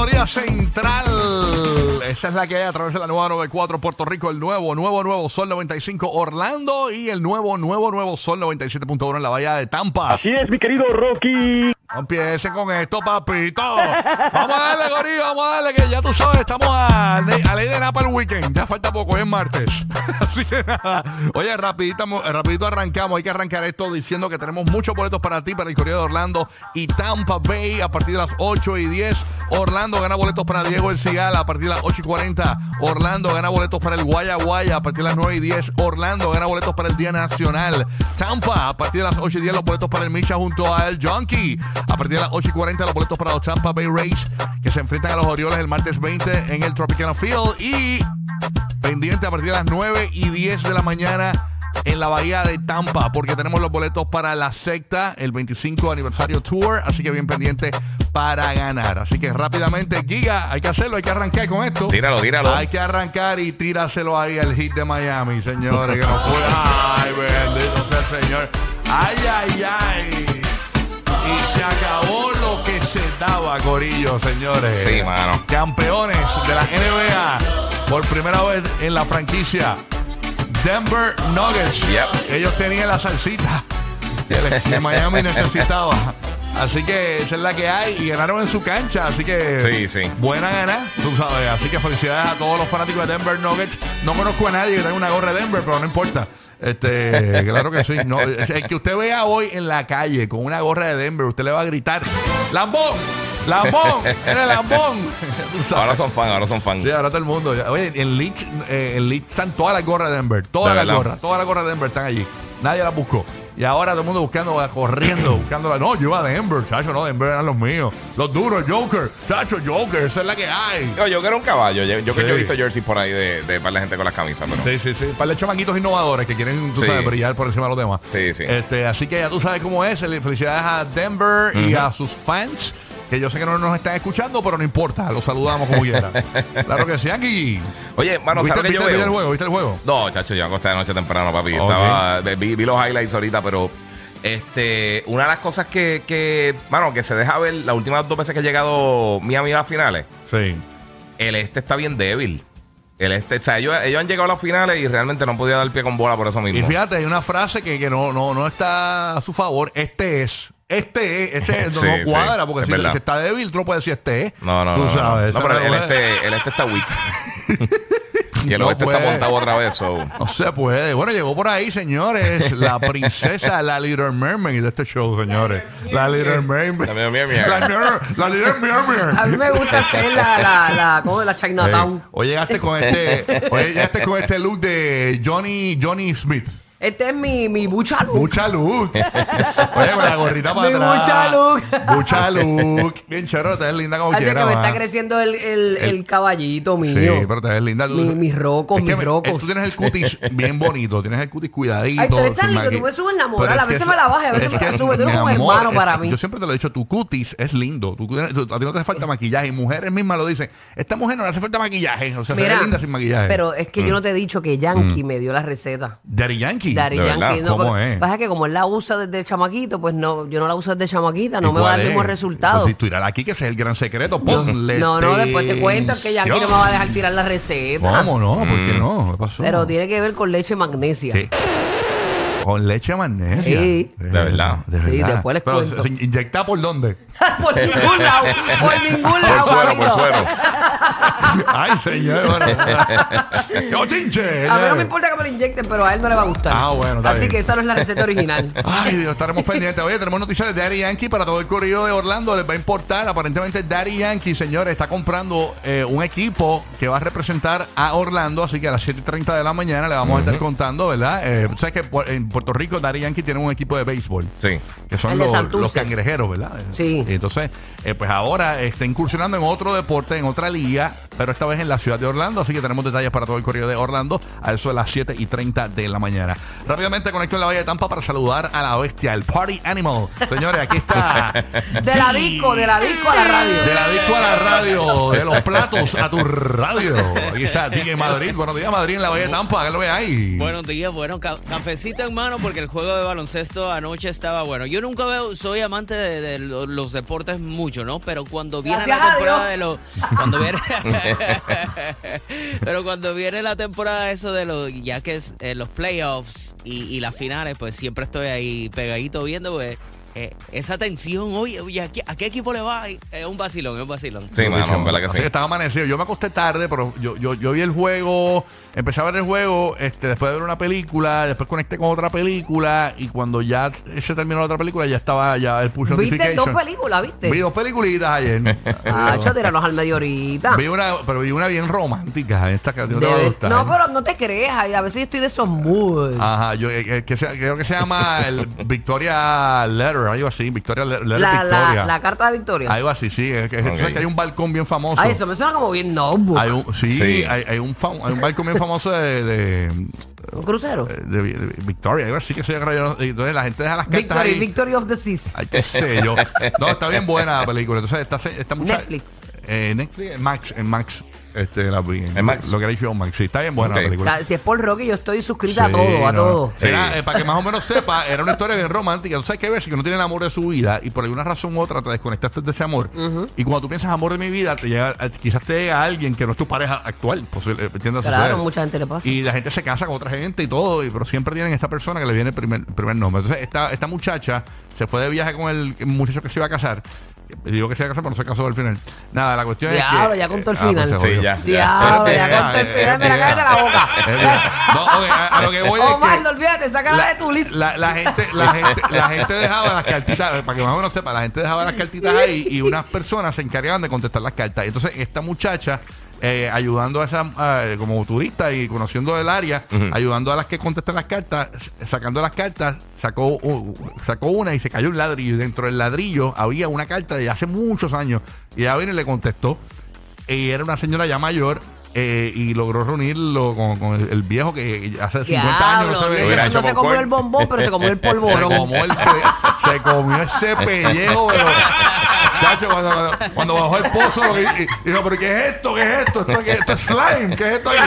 Florida Central. Esa es la que hay a través de la nueva 94 Puerto Rico, el nuevo, nuevo, nuevo Sol 95 Orlando y el nuevo, nuevo, nuevo Sol 97.1 en la Bahía de Tampa. Así es, mi querido Rocky. No empiecen con esto, papito. Vamos a darle, Gorillo, vamos a darle, que ya tú sabes, estamos a, a ley de Napa el weekend. Ya falta poco, hoy es martes. Así que nada. Oye, rapidito, rapidito arrancamos. Hay que arrancar esto diciendo que tenemos muchos boletos para ti, para el Correo de Orlando y Tampa Bay a partir de las 8 y 10. Orlando gana boletos para Diego El Cigala a partir de las 8 y 40. Orlando gana boletos para el Guaya Guaya a partir de las 9 y 10. Orlando gana boletos para el Día Nacional. Tampa a partir de las 8 y 10 los boletos para el Misha junto a El. A partir de las 8 y 40 los boletos para los Tampa Bay Rays que se enfrentan a los Orioles el martes 20 en el Tropicana Field. Y pendiente a partir de las 9 y 10 de la mañana en la bahía de Tampa, porque tenemos los boletos para la secta, el 25 aniversario tour, así que bien pendiente para ganar. Así que rápidamente, Giga, hay que hacerlo, hay que arrancar con esto. Tíralo, tíralo. Hay que arrancar y tíraselo ahí al hit de Miami, señores, que no puede. Ay, bendito sea el Señor. Ay, ay, ay. Y se acabó lo que se daba, Corillo, señores. Sí, mano. Campeones de la NBA por primera vez en la franquicia. Denver Nuggets. Yep. Ellos tenían la salsita que, Miami necesitaba. Así que esa es la que hay y ganaron en su cancha. Así que Sí, sí. buena gana, tú sabes. Así que felicidades a todos los fanáticos de Denver Nuggets. No conozco a nadie que tenga una gorra de Denver, pero no importa. Este, claro que sí. No, el que usted vea hoy en la calle con una gorra de Denver, usted le va a gritar: ¡Lambón! ¡Lambón! ¡Eres Lambón! Ahora son fan, ahora son fan. Sí, ahora todo el mundo. Oye, en Leeds, eh, en Leeds están todas las gorras de Denver. Todas De las verdad. gorras. Todas las gorras de Denver están allí. Nadie las buscó. Y ahora todo el mundo buscando, corriendo, buscando. No, yo iba a Denver, chacho, no, Denver eran los míos. Los duros, Joker, chacho, Joker, esa es la que hay. Yo, que era un caballo. Yo, yo que yo he visto jerseys por ahí de, de para la gente con las camisas, pero. Sí, sí, sí. Para los chamaquitos innovadores que quieren, tú Sí. sabes, brillar por encima de los demás. Sí, sí. Este, así que ya tú sabes cómo es. Felicidades a Denver y a sus fans. Que yo sé que no nos están escuchando, pero no importa. Los saludamos como quiera. claro que sí, aquí. Oye, mano, ¿Viste, ¿sabes lo que yo viste- viste el juego? ¿Viste el juego? No, chacho, yo acosté anoche temprano, papi. Estaba, vi, vi los highlights ahorita, pero este, una de las cosas que, que, mano, que se deja ver las últimas dos veces que he llegado Miami a las finales, Sí. el este está bien débil. El este, o sea, ellos, ellos han llegado a las finales y realmente no han podido dar pie con bola por eso mismo. Y fíjate, hay una frase que, que no, no, no está a su favor. Este es. Este es. Este es, no, Sí, no sí, cuadra, porque es si, verdad. si está débil, tú no puedes decir este es. No, no, Tú no. no, sabes. no, pero el este, el este está weak. y el No oeste puede. está montado otra vez. so. No se puede. Bueno, llegó por ahí, señores, la princesa, la Little Mermaid de este show, señores. La Little Mermaid. La Little Mermaid. La, Little Mermaid. A mí me gusta hacer la, la, la, ¿cómo? la Chinatown. Ey, Hoy llegaste con este, hoy llegaste con este look de Johnny, Johnny Smith. Este es mi, mi bucha look. Mucha luz. Oye, con la gorrita para Mi atrás. mucha look. Mucha look. Bien chero, te ves linda como Así que me está creciendo el, el, el caballito mío. Sí, pero te ves linda. Tú- Mi- mis rocos, mis me- rocos. eh, Tú tienes el cutis bien bonito, tienes el cutis cuidadito. Ay, tú eres tan sin lindo, maqui- tú me subes la moral, Pero es a veces me la bajas y a veces es me la que, subes, tú eres mi amor, hermano para mí. Yo siempre te lo he dicho, tu cutis es lindo. Tú- tú- a ti no te hace falta maquillaje. Y mujeres mismas lo dicen. Esta mujer no le hace falta maquillaje. O sea, se ve linda sin maquillaje. pero es que yo no te he dicho que Yankee me dio la receta. Daddy Yankee. Daddy ¿De verdad? Yankee. No, ¿Cómo es? Pasa que como él la usa desde chamaquito, pues no, yo no la uso desde chamaquita, no ¿Y me va a dar el mismo es? resultado. Pues, tú irás aquí, que ese es el gran secreto. Ponle No, no, después te cuento que Yankee no me va a dejar tirar la receta. ¿Cómo no? ¿Por qué no? ¿Qué pasó? Pero tiene que ver con leche magnesia. ¿Qué? Con leche magnesia. Sí. De verdad. De Sí, después les Pero cuento. ¿se inyecta por dónde? por ningún lado. Por ningún lado. Por suero, por suero. Ay, señor. Bueno. ¡Yo chinche! A mí no me importa que me lo inyecten, pero a él no le va a gustar. Ah, bueno, está Así bien. que esa no es la receta original. Ay, Dios, estaremos pendientes. Oye, tenemos noticias de Daddy Yankee para todo el corrido de Orlando. Les va a importar. Aparentemente, Daddy Yankee, señores, está comprando eh, un equipo que va a representar a Orlando. Así que a las 7:30 de la mañana le vamos a estar contando, ¿verdad? Eh, sabes que pu- en Puerto Rico, Daddy Yankee tiene un equipo de béisbol. Sí. Que son los, cangrejeros, ¿verdad? Sí. Entonces, eh, pues ahora está incursionando en otro deporte, en otra liga, pero esta vez en la ciudad de Orlando. Así que tenemos detalles para todo el correo de Orlando a eso de las 7 y 30 de la mañana. Rápidamente conecto en la Valle de Tampa para saludar a la bestia, el Party Animal. Señores, aquí está. De la disco, de la disco a la radio. De la disco a la radio, de los platos a tu radio. Aquí está DJ Madrid. Buenos días, Madrid, en la Valle de Tampa. Que lo ve ahí. Buenos días, bueno, ca- cafecito en mano porque el juego de baloncesto anoche estaba bueno. Yo nunca veo, soy amante de, de lo- los deportes mucho, ¿no? Pero cuando viene Gracias la a temporada Dios. de los, cuando viene, pero cuando viene la temporada eso de los, ya que es eh, los playoffs y, y las finales, pues siempre estoy ahí pegadito viendo, pues, eh, esa tensión, oye, oye, ¿a qué, a qué equipo le va? Es un vacilón, es un vacilón. Sí, mano, en verdad que Así sí. que estaba amanecido. Yo me acosté tarde, pero yo, yo, yo vi el juego, empecé a ver el juego, este, después de ver una película, después conecté con otra película y cuando ya se terminó la otra película ya estaba ya el push ¿Viste dos películas, viste? Vi dos peliculitas ayer. Ah, tíralos al medio ahorita. vi una, pero vi una bien romántica, esta que a ti no te va a ver- gustar. no, pero no te creas. A veces yo estoy de esos moods. Ajá, yo eh, eh, que se- creo que se llama el Victoria Letter, algo así, Victoria Le- Letter la, Victoria. la, la carta de Victoria. Algo así, sí. Es que, Ok. que hay un balcón bien famoso. Ay, eso me suena como bien notebook. Hay un, sí, Sí. Hay, hay un fam- hay un barco bien famoso de, de, ¿Un crucero? de- de Victoria, algo así que se llama. Entonces la gente deja las cartas Victory, ahí. Victory of the Seas. Ay, qué sé yo. No, está bien buena la película. Entonces, esta, esta mucha- Netflix. Eh, Netflix, en Max, en Max. Este, la vi. En Max. Lo que era HBO Max. Sí, está bien buena Ok. la película. La- Si es por Rocky, yo estoy suscrita a Sí, todo, a no. todo. Sí. Era, eh, para que más o menos sepa, era una historia bien romántica. Tú sabes que hay veces que no tiene el amor de su vida y por alguna razón u otra te desconectaste de ese amor. Y cuando tú piensas amor de mi vida, te llega, eh, quizás te llega alguien que no es tu pareja actual. Posible, eh, tiende a Claro, suceder. mucha gente le pasa. Y la gente se casa con otra gente y todo, y, pero siempre tienen esta persona que le viene el primer, primer nombre. Entonces, esta, esta muchacha se fue de viaje con el muchacho que se iba a casar. Digo que se iba a casar, pero no se casó al final. Nada, la cuestión Diablo, es que. ya contó el ah, pues final. Sí, ya. Diablo, ya Eh, contó el eh, final. Mira, eh, cállate la boca. Eh. No, ok, a, a lo que voy es Omar, que no olvídate, sácala de tu lista. la, la gente, la, gente, la gente dejaba las cartitas, para que más o menos sepa, la gente dejaba las cartitas ahí y unas personas se encargaban de contestar las cartas. Y entonces esta muchacha, eh, ayudando a esa, como turista y conociendo el área, ayudando a las que contestan las cartas, sacando las cartas, sacó, sacó una y se cayó un ladrillo. Y dentro del ladrillo había una carta de hace muchos años. Y ella vino y le contestó. Y era una señora ya mayor. eh, y logró reunirlo con, con el, el viejo que hace 50 años no se ve. no se, no se comió el bombón, pero se comió el Se polvorón. comió, el pe- se comió ese pellejo, pero. Chacho, cuando, cuando, cuando bajó el pozo, lo que- y- y dijo, ¿pero qué es esto? ¿Qué es esto? ¿Esto, qué- esto es slime? ¿Qué es esto aquí?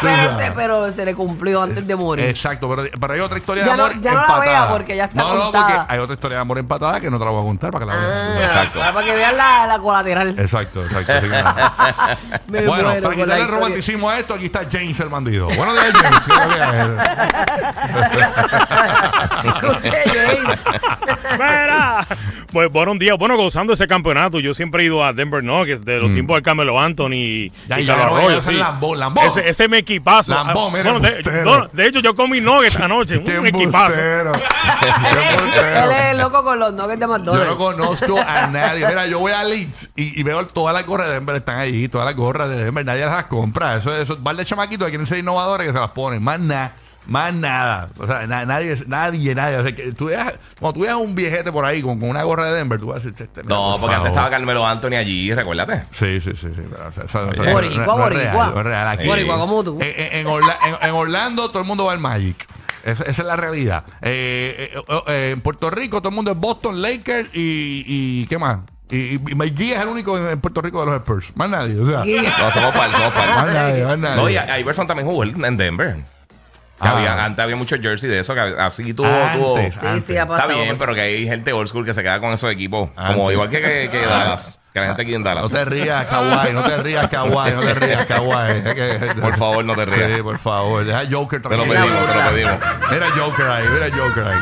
pero, se, pero se le cumplió antes de morir. Exacto, pero, pero hay otra historia Ya de no- amor ya no la empatada. vea porque ya está No, no, contada. porque hay otra historia de amor empatada que no te la voy a contar para que la veas. Ah, Exacto. Para que vean la, la colateral. Exacto, exacto. así que nada. Me bueno, muero para con la quitarle historia. romanticismo a esto, aquí está James el bandido. Buenos días, James. ¿Qué es lo que es? Escuche, James. Mira. Pues buenos días. Bueno, gozando ese campeonato. Yo siempre he ido a Denver Nuggets de los tiempos de Carmelo Anthony y, Ya, y ya, Carlos Arroyo, ese es sí. Lambón, Lambón. Ese, ese es mi equipazo. Lambón, mira, bueno, de, embustero. no, de hecho, yo comí Nuggets anoche. Qué un equipazo. Qué Él es loco con los nuggets de Yo no McDonald's. conozco a nadie. Mira, yo voy a Leeds y, y veo todas las gorras de Denver están allí, todas las gorras de Denver, nadie las compra. Eso, eso, par de chamaquitos que quieren ser innovadores que se las ponen. Más nada. Más nada. O sea, na- nadie, nadie, nadie. O sea, que tú veas, cuando tú veas un viejete por ahí con, con una gorra de Denver, tú vas a decir, "Este, mira, No, por porque antes favor". estaba Carmelo Anthony allí, recuérdate. Sí, sí, sí, sí. pero, o sea, eso- eso- Oye. eso Boricua, no- no es boricua. real, no es real. Aquí- Boricua como tú. En, en- en Orla- en- en Orlando todo el mundo va al Magic. Esa, esa es la realidad. Eh, eh, eh, eh, en Puerto Rico todo el mundo es Boston, Lakers y, y ¿qué más? Y, y, y Mikey es el único en, en Puerto Rico de los Spurs. Más nadie. O sea, No, somos par, somos par. más nadie, más nadie. No, y Iverson también jugó en Denver. Que Ah. había, antes había muchos jersey de eso, que así tuvo. Antes. tuvo Sí, sí, ha Está pasado. bien, pero que hay gente old school que se queda con esos equipos. Antes. Como igual que, que, que Dallas. Que la gente aquí en No Dallas. te rías, Kawhi, no te rías, Kawhi, no te rías, Kawhi. Por favor, no te rías. Sí, por favor. Deja a Joker Te lo tranquilo. pedimos, te lo pedimos. Mira Joker ahí, mira Joker ahí.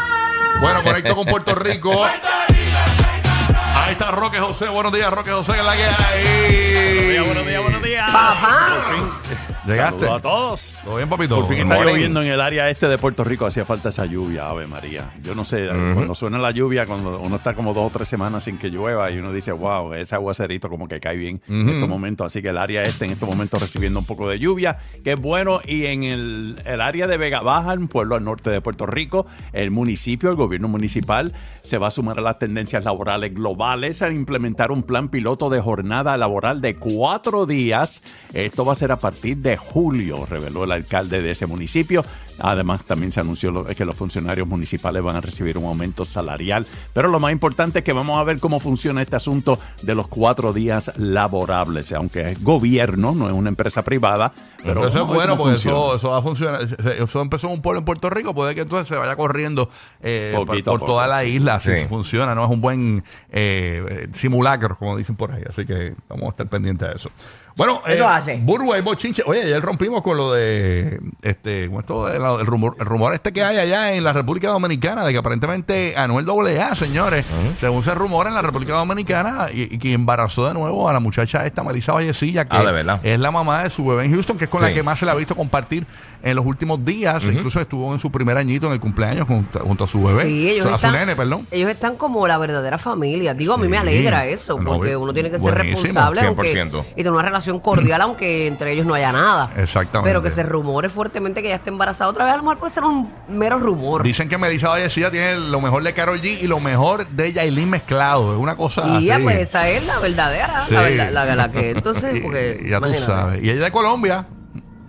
Bueno, conecto con Puerto Rico. Ahí está Roque José. Buenos días, Roque José, que es la que hay. Buenos días, buenos días. Papá. Por fin. Llegaste. Saludos a todos. ¿Todo bien, papito? Por fin está morning. lloviendo en el área este de Puerto Rico. Hacía falta esa lluvia, Ave María. Yo no sé, cuando suena la lluvia, cuando uno está como dos o tres semanas sin que llueva y uno dice, wow, ese aguacerito como que cae bien en estos momentos. Así que el área este en estos momentos recibiendo un poco de lluvia, que es bueno. Y en el, el área de Vega Baja, un pueblo al norte de Puerto Rico, el municipio, el gobierno municipal, se va a sumar a las tendencias laborales globales a implementar un plan piloto de jornada laboral de cuatro días. Esto va a ser a partir de julio, reveló el alcalde de ese municipio. Además, también se anunció que los funcionarios municipales van a recibir un aumento salarial. Pero lo más importante es que vamos a ver cómo funciona este asunto de los cuatro días laborables. Aunque es gobierno, no es una empresa privada. Pero Pero eso es bueno porque eso, eso va a funcionar. Eso empezó en un pueblo en Puerto Rico, puede que entonces se vaya corriendo eh, por, Poquito toda la isla. Si Sí. funciona, no es un buen eh, simulacro, como dicen por ahí. Así que vamos a estar pendientes de eso. Bueno, Eso hace. Burbu y Bochinche. Oye, ayer rompimos con lo de este, ¿cómo es todo? El, el rumor, el rumor este que hay allá en la República Dominicana de que aparentemente Anuel AA, señores, según se rumora en la República Dominicana, y, y que embarazó de nuevo a la muchacha esta Melissa Vallecilla, que Ah, es la mamá de su bebé en Houston, que es con la que más se la ha visto compartir en los últimos días. Incluso estuvo en su primer añito en el cumpleaños junto, junto a su bebé. Sí, ellos O sea, a están, su nene, perdón. Ellos están como la verdadera familia. Digo, a mí me alegra eso, No, porque uno tiene que ser responsable aunque- 100%. y tener una relación cordial, aunque entre ellos no haya nada. Exactamente. Pero que se rumore fuertemente que ella esté embarazada otra vez, a lo mejor puede ser un mero rumor. Dicen que Melissa Vallecilla tiene lo mejor de Carol G y lo mejor de Yailin mezclado. Es una cosa y así. pues, esa es la verdadera, Sí. la, verdad- la, la que entonces, Y- porque. y ya tú sabes. Y ella es de Colombia.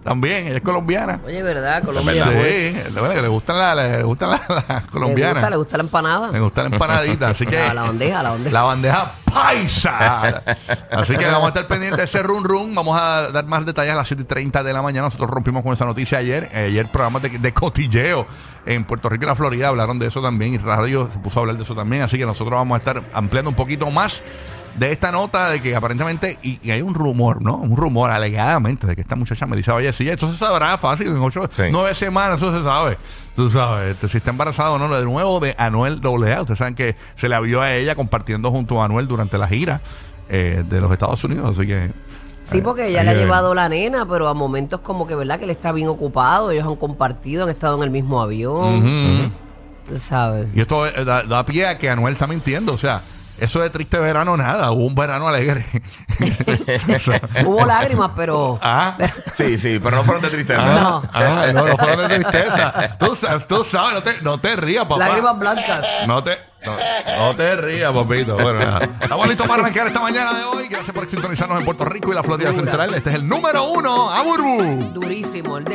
También, ella es colombiana. Oye, ¿verdad? Sí, Colombia. pues, bueno, que le gustan las le gustan las las le colombianas. gusta, le gusta la empanada. Me gusta la empanadita, así que. La- la bandeja, la bandeja. La bandeja paisa. así que vamos a estar pendientes de ese run run. Vamos a dar más detalles a las 7 y 30 de la mañana. Nosotros rompimos con esa noticia ayer. Ayer programas de, de cotilleo en Puerto Rico y la Florida hablaron de eso también. Y Radio se puso a hablar de eso también. Así que nosotros vamos a estar ampliando un poquito más de esta nota de que aparentemente, y, y hay un rumor, ¿no? Un rumor alegadamente de que esta muchacha Melissa Vallecilla, eso se sabrá fácil, en ocho, Sí. nueve semanas, eso se sabe. Tú sabes, este, si está embarazada o no, de nuevo de Anuel AA. Ustedes saben que se la vio a ella compartiendo junto a Anuel durante la gira eh, de los Estados Unidos, así que... Sí, porque eh, ella hay le ha llevado la nena, pero a momentos como que, ¿verdad? Que él está bien ocupado, ellos han compartido, han estado en el mismo avión. Tú sabes. Y esto eh, da, da pie a que Anuel está mintiendo, o sea... Eso de triste verano, nada. Hubo un verano alegre. Hubo lágrimas, pero. ah, Sí, sí, pero no fueron de tristeza. No. ah, no, no fueron de tristeza. Tú, sa- tú sabes, no te, no te rías, papá. Lágrimas blancas. No te, no, no te rías, papito. Bueno, nada. Estamos listos para arrancar esta mañana de hoy. Gracias por sintonizarnos en Puerto Rico y la Florida Central. Este es el número uno, a Burbu. Durísimo. El